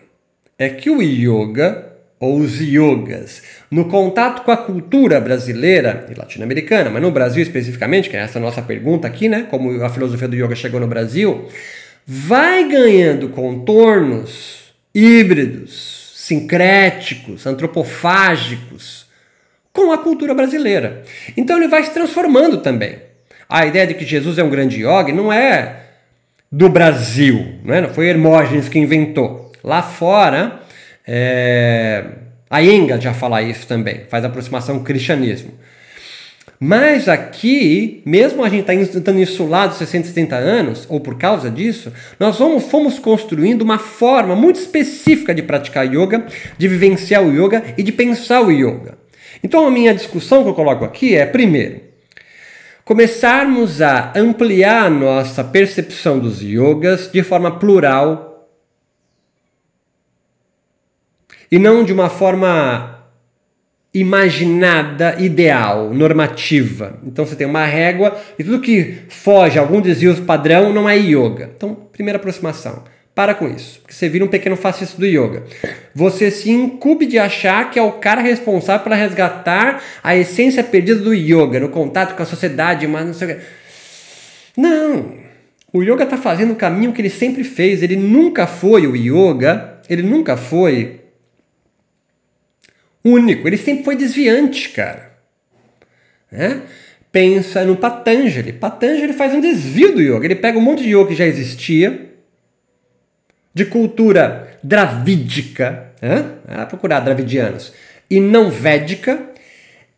É que o yoga, ou os yogas, no contato com a cultura brasileira e latino-americana, mas no Brasil especificamente, que é essa nossa pergunta aqui, né? Como a filosofia do yoga chegou no Brasil, vai ganhando contornos híbridos, sincréticos, antropofágicos com a cultura brasileira. Então ele vai se transformando também. A ideia de que Jesus é um grande yoga não é do Brasil, né? não foi Hermógenes que inventou. Lá fora, é... a Enga já fala isso também, faz aproximação cristianismo. Mas aqui, mesmo a gente está estando insulado 60, 70 anos, ou por causa disso, nós vamos, fomos construindo uma forma muito específica de praticar yoga, de vivenciar o yoga e de pensar o yoga. Então a minha discussão que eu coloco aqui é, primeiro, começarmos a ampliar a nossa percepção dos yogas de forma plural e não de uma forma imaginada, ideal, normativa. Então você tem uma régua e tudo que foge a algum desvio padrão não é yoga. Então, primeira aproximação. Para com isso, porque você vira um pequeno fascista do yoga. Você se incube de achar que é o cara responsável para resgatar a essência perdida do yoga, no contato com a sociedade, mas não sei o que. Não! O yoga está fazendo o caminho que ele sempre fez. Ele nunca foi o yoga, ele nunca foi único, ele sempre foi desviante, cara. Né? Pensa no Patanjali. Patanjali faz um desvio do yoga. Ele pega um monte de yoga que já existia de cultura dravídica, ah, procurar dravidianos, e não védica,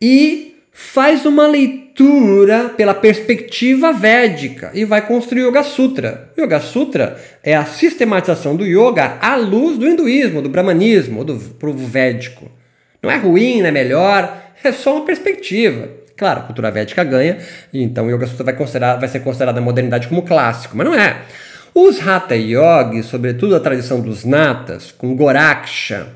e faz uma leitura pela perspectiva védica e vai construir o Yoga Sutra. O Yoga Sutra é a sistematização do yoga à luz do hinduísmo, do brahmanismo, do povo védico. Não é ruim, não é melhor, é só uma perspectiva. Claro, a cultura védica ganha, então o Yoga Sutra vai, considerar, vai ser considerado na modernidade como clássico, mas não é. Os Hatha Yogis, sobretudo a tradição dos Natas, com Goraksha,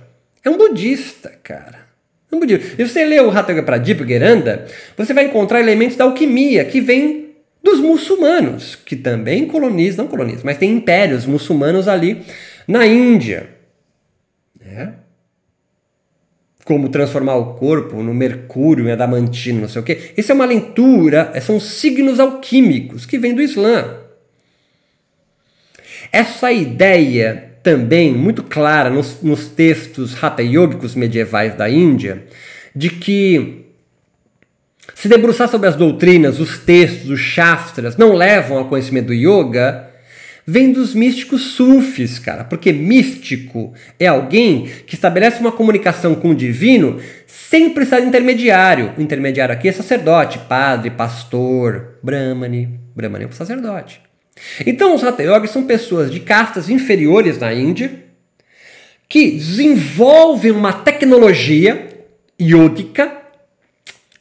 é um budista, cara. É um budista. E você lê o Hatha Yoga Pradip Geranda, você vai encontrar elementos da alquimia que vêm dos muçulmanos, que também colonizam, não colonizam, mas tem impérios muçulmanos ali na Índia. É. Como transformar o corpo no mercúrio, em adamantino, não sei o quê. Isso é uma leitura, são signos alquímicos que vêm do Islã. Essa ideia também muito clara nos, nos textos hatha yogicos medievais da Índia, de que se debruçar sobre as doutrinas, os textos, os shastras, não levam ao conhecimento do yoga, vem dos místicos sufis, cara. Porque místico é alguém que estabelece uma comunicação com o divino sem precisar de intermediário. O intermediário aqui é sacerdote, padre, pastor, brahmani. Brahmani é um sacerdote. Então, os Hatha são pessoas de castas inferiores na Índia que desenvolvem uma tecnologia yogica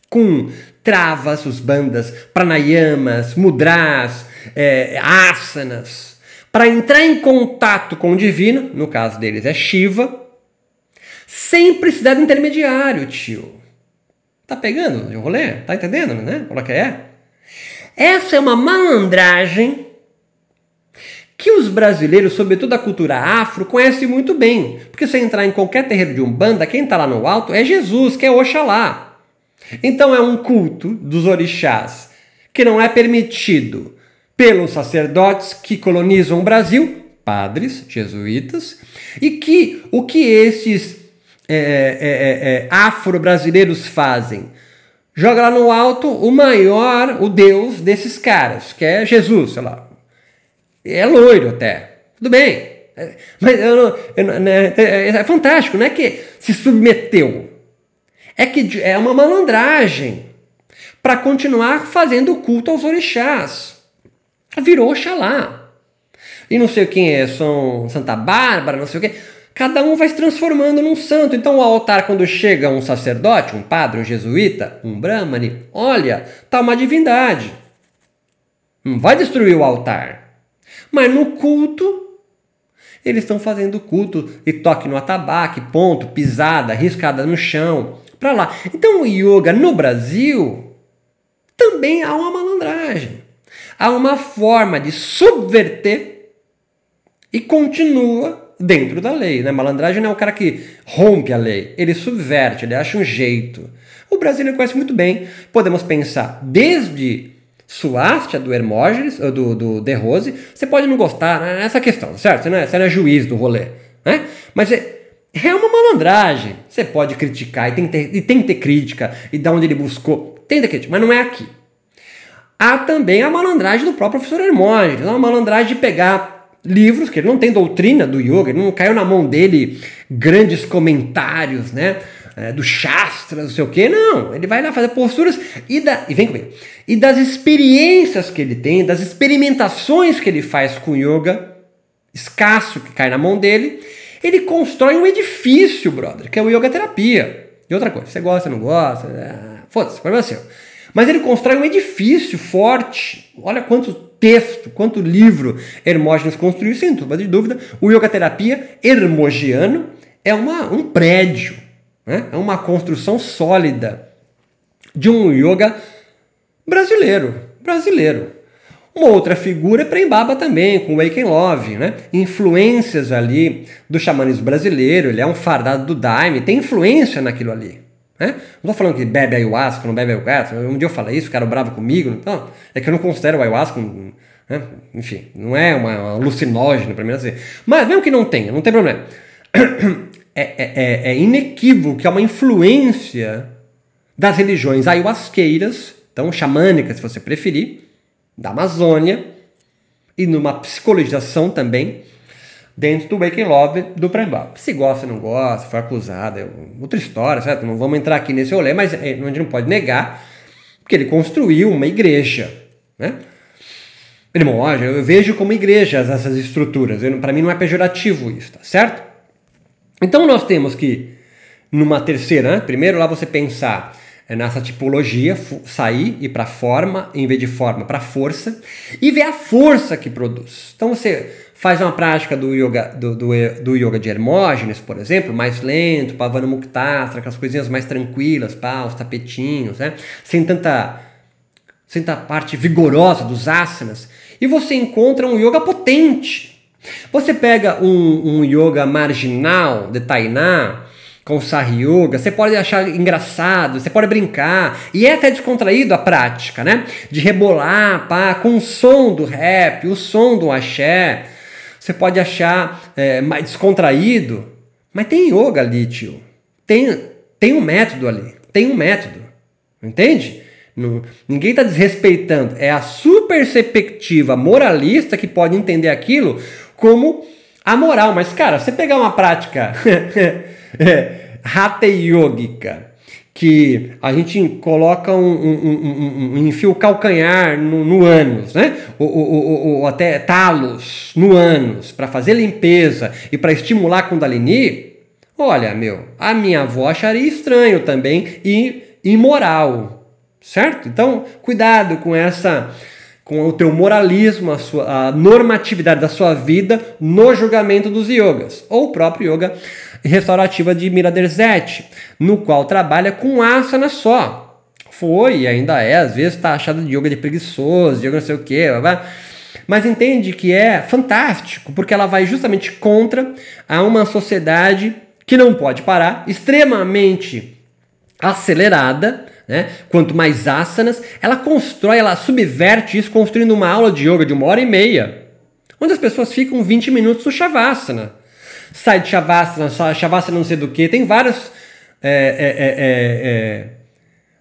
com travas, os bandas, pranayamas, mudras, é, asanas, para entrar em contato com o divino, no caso deles é Shiva, sem precisar de intermediário, tio. Tá pegando o rolê? Tá entendendo, né? Qual é que é? Essa é uma malandragem que os brasileiros, sobretudo a cultura afro, conhecem muito bem. Porque se entrar em qualquer terreiro de Umbanda, quem está lá no alto é Jesus, que é Oxalá. Então é um culto dos orixás que não é permitido pelos sacerdotes que colonizam o Brasil, padres, jesuítas, e que o que esses é, é, é, é afro-brasileiros fazem? Joga lá no alto o maior, o Deus desses caras, que é Jesus, sei lá. É loiro até. Tudo bem. É, mas eu não, eu, né, é, é fantástico, não é que se submeteu. É que é uma malandragem para continuar fazendo culto aos orixás. Virou Oxalá. E não sei quem é, São Santa Bárbara, não sei o quê. Cada um vai se transformando num santo. Então o altar, quando chega um sacerdote, um padre, um jesuíta, um brahmane, olha, tá uma divindade. Não vai destruir o altar. Mas no culto, eles estão fazendo culto e toque no atabaque, ponto, pisada, riscada no chão, para lá. Então o yoga no Brasil também há uma malandragem. Há uma forma de subverter e continua dentro da lei. Né? Malandragem não é o cara que rompe a lei, ele subverte, ele acha um jeito. O brasileiro conhece muito bem. Podemos pensar desde Suástia do Hermógenes, do, do De Rose, você pode não gostar, né? essa questão, certo? Você não é, você não é juiz do rolê, né? Mas é, é uma malandragem. Você pode criticar, e tem, ter, e tem que ter crítica, e da onde ele buscou, tem que ter crítica, mas não é aqui. Há também a malandragem do próprio professor Hermógenes, uma malandragem de pegar livros, que ele não tem doutrina do yoga, não caiu na mão dele grandes comentários, né? É, do Shastra, não sei o que, não. Ele vai lá fazer posturas e, da, e vem comigo. E das experiências que ele tem, das experimentações que ele faz com yoga, escasso que cai na mão dele, ele constrói um edifício, brother, que é o yoga terapia. E outra coisa, você gosta, não gosta, é... foda-se, problema seu. Mas ele constrói um edifício forte. Olha quanto texto, quanto livro Hermógenes construiu, sem dúvida de dúvida. O yoga terapia hermogiano é uma, um prédio, né? é uma construção sólida de um yoga brasileiro. Brasileiro. Uma outra figura é Prembaba também, com Wake Love, né? Influências ali do xamanismo brasileiro, ele é um fardado do Daime, tem influência naquilo ali. Né? Não estou falando que bebe ayahuasca, não bebe ayahuasca. Um dia eu falei isso, ficaram bravo comigo. Não, é que eu não considero o ayahuasca, né? enfim, não é uma, alucinógeno para mim assim. Mas mesmo que não tenha, não tem problema. É, é, é, é inequívoco que é uma influência das religiões ayahuasqueiras, então xamânicas, se você preferir, da Amazônia e numa psicologização também dentro do Waking Love do Prembaba. Se gosta, não gosta, foi acusado, é outra história, certo? Não vamos entrar aqui nesse rolê, mas é, a gente não pode negar que ele construiu uma igreja, né? Irmão, eu vejo como igrejas essas estruturas, para mim não é pejorativo isso, tá certo? Então nós temos que, numa terceira, né? primeiro lá você pensar é nessa tipologia, sair e para forma, em vez de forma, para força, e ver a força que produz. Então você faz uma prática do yoga, do, do, do yoga de Hermógenes, por exemplo, mais lento, Pavana Muktasana, aquelas coisinhas mais tranquilas, pá, os tapetinhos, né? sem tanta sem tanta parte vigorosa dos asanas, e você encontra um yoga potente. Você pega um, um yoga marginal de Tainá, com o Yoga, você pode achar engraçado, você pode brincar, e é até descontraído a prática, né? De rebolar, pá, com o som do rap, o som do axé. Você pode achar é, mais descontraído, mas tem yoga ali, tio. Tem, tem um método ali, tem um método, entende? Ninguém está desrespeitando. É a sua perspectiva moralista que pode entender aquilo como a moral. Mas, cara, você pegar uma prática [laughs] é, hatha yogica, que a gente coloca um, um, um, um enfio calcanhar no, no ânus, né? Ou, ou, ou, até talos no ânus, para fazer limpeza e para estimular a Kundalini. Olha, meu, a minha avó acharia estranho também e imoral, certo? Então, cuidado com essa com o teu moralismo, a, sua, a normatividade da sua vida no julgamento dos yogas, ou o próprio yoga restaurativa de Miraderzete, no qual trabalha com asana só. Foi e ainda é, às vezes está achado de yoga de preguiçoso, de yoga não sei o que, mas entende que é fantástico, porque ela vai justamente contra a uma sociedade que não pode parar, extremamente acelerada, né? Quanto mais asanas, ela constrói, ela subverte isso construindo uma aula de yoga de uma hora e meia, onde as pessoas ficam 20 minutos no Shavasana. Sai de Shavasana, Shavasana não sei do que, tem vários é, é, é, é,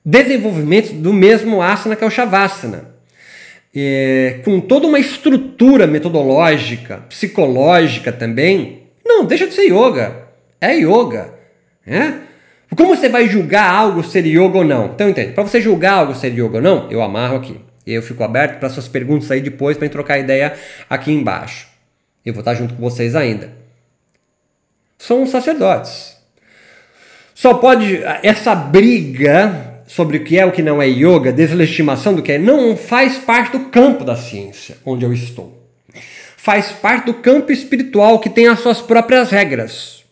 desenvolvimentos do mesmo asana que é o Shavasana. com toda uma estrutura metodológica, psicológica também. Não, deixa de ser yoga. É yoga. Né? Como você vai julgar algo ser yoga ou não? Então entende, para você julgar algo ser yoga ou não, eu amarro aqui. Eu fico aberto para suas perguntas aí depois para trocar ideia aqui embaixo. Eu vou estar junto com vocês ainda. São sacerdotes. Só pode essa briga sobre o que é o que não é yoga, deslegitimação do que é, não faz parte do campo da ciência onde eu estou. Faz parte do campo espiritual que tem as suas próprias regras.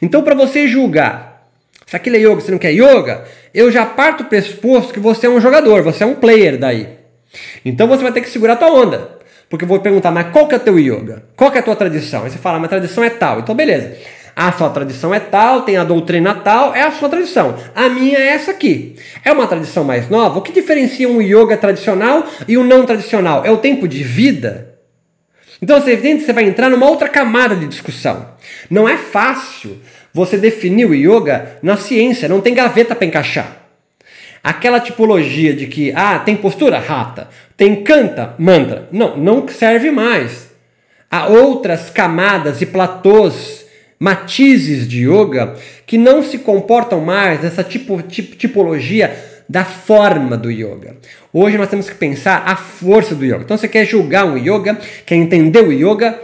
Então, para você julgar se aquilo é yoga, você não quer yoga, eu já parto do pressuposto que você é um jogador, você é um player daí. Então você vai ter que segurar a tua onda. Porque eu vou perguntar, mas qual que é o teu yoga? Qual que é a tua tradição? Aí você fala, mas a tradição é tal. Então beleza. A sua tradição é tal, tem a doutrina tal, é a sua tradição. A minha é essa aqui. É uma tradição mais nova. O que diferencia um yoga tradicional e um não tradicional? É o tempo de vida. Então, você evidente você vai entrar numa outra camada de discussão. Não é fácil você definiu o yoga na ciência, não tem gaveta para encaixar. Aquela tipologia de que, ah, tem postura? Rata. Tem canta? Mantra. Não, não serve mais. Há outras camadas e platôs, matizes de yoga que não se comportam mais nessa tipo, tipo, tipologia da forma do yoga. Hoje nós temos que pensar a força do yoga. Então você quer julgar um yoga, quer entender o yoga,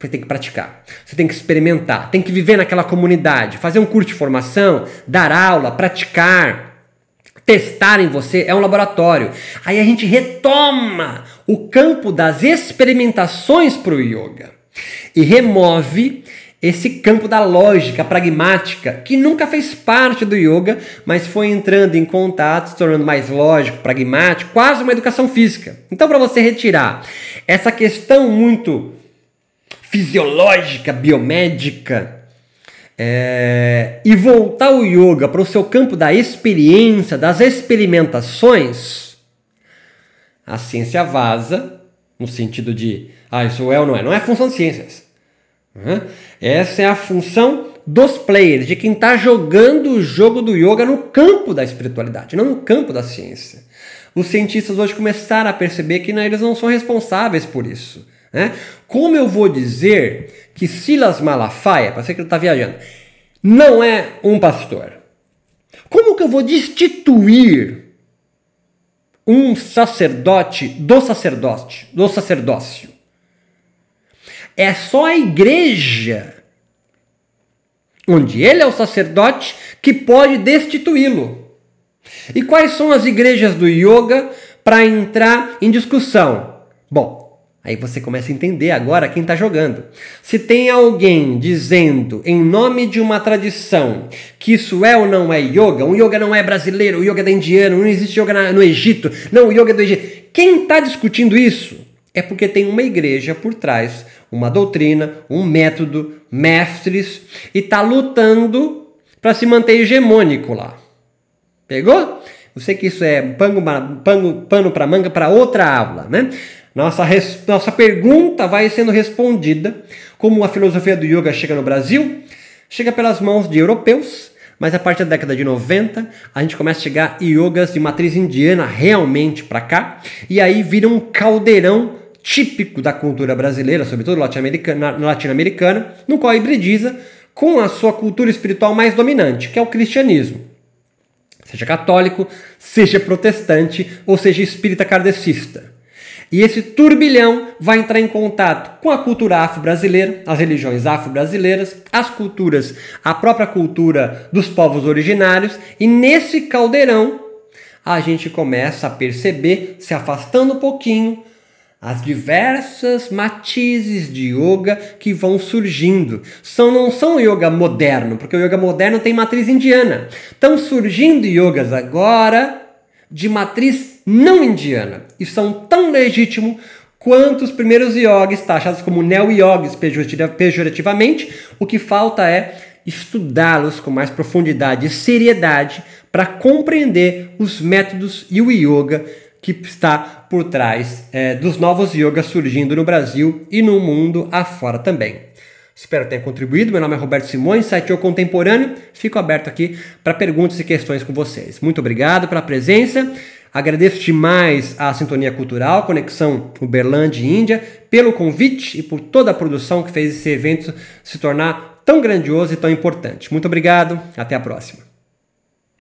você tem que praticar, você tem que experimentar, tem que viver naquela comunidade, fazer um curso de formação, dar aula, praticar, testar em você, é um laboratório. Aí a gente retoma o campo das experimentações para o yoga e remove esse campo da lógica pragmática que nunca fez parte do yoga, mas foi entrando em contato, se tornando mais lógico, pragmático, quase uma educação física. Então, para você retirar essa questão muito fisiológica, biomédica, é, e voltar o yoga para o seu campo da experiência, das experimentações, a ciência vaza, no sentido de, ah, isso é ou não é. Não é função de ciências. Essa é a função dos players, de quem está jogando o jogo do yoga no campo da espiritualidade, não no campo da ciência. Os cientistas hoje começaram a perceber que né, eles não são responsáveis por isso. Né? Como eu vou dizer que Silas Malafaia, para ser que ele está viajando, não é um pastor? Como que eu vou destituir um sacerdote do sacerdote, do sacerdócio? É só a igreja onde ele é o sacerdote que pode destituí-lo. E quais são as igrejas do yoga para entrar em discussão? Bom, Aí você começa a entender agora quem está jogando. Se tem alguém dizendo, em nome de uma tradição, que isso é ou não é yoga, um yoga não é brasileiro, o yoga é da indiano, não existe yoga no Egito, não, o yoga é do Egito. Quem está discutindo isso é porque tem uma igreja por trás, uma doutrina, um método, mestres, e está lutando para se manter hegemônico lá. Pegou? Eu sei que isso é pano, pano, pano para manga para outra aula, né? Nossa, nossa pergunta vai sendo respondida como a filosofia do yoga chega no Brasil, chega pelas mãos de europeus, mas a partir da década de 90 a gente começa a chegar yogas de matriz indiana realmente para cá, e aí vira um caldeirão típico da cultura brasileira, sobretudo latino-americana, no qual hibridiza com a sua cultura espiritual mais dominante, que é o cristianismo. Seja católico, seja protestante ou seja espírita kardecista. E esse turbilhão vai entrar em contato com a cultura afro-brasileira, as religiões afro-brasileiras, as culturas, a própria cultura dos povos originários, e nesse caldeirão a gente começa a perceber, se afastando um pouquinho, as diversas matizes de yoga que vão surgindo. São, não são yoga moderno, porque o yoga moderno tem matriz indiana. Estão surgindo yogas agora de matriz não indiana e são tão legítimos quanto os primeiros yogis taxados como neo-yogis pejorativamente. O que falta é estudá-los com mais profundidade e seriedade para compreender os métodos e o yoga que está por trás é, dos novos yogas surgindo no Brasil e no mundo afora também. Espero ter contribuído. Meu nome é Roberto Simões, site O Contemporâneo. Fico aberto aqui para perguntas e questões com vocês. Muito obrigado pela presença. Agradeço demais a Sintonia Cultural, Conexão Uberlândia e Índia, pelo convite e por toda a produção que fez esse evento se tornar tão grandioso e tão importante. Muito obrigado. Até a próxima.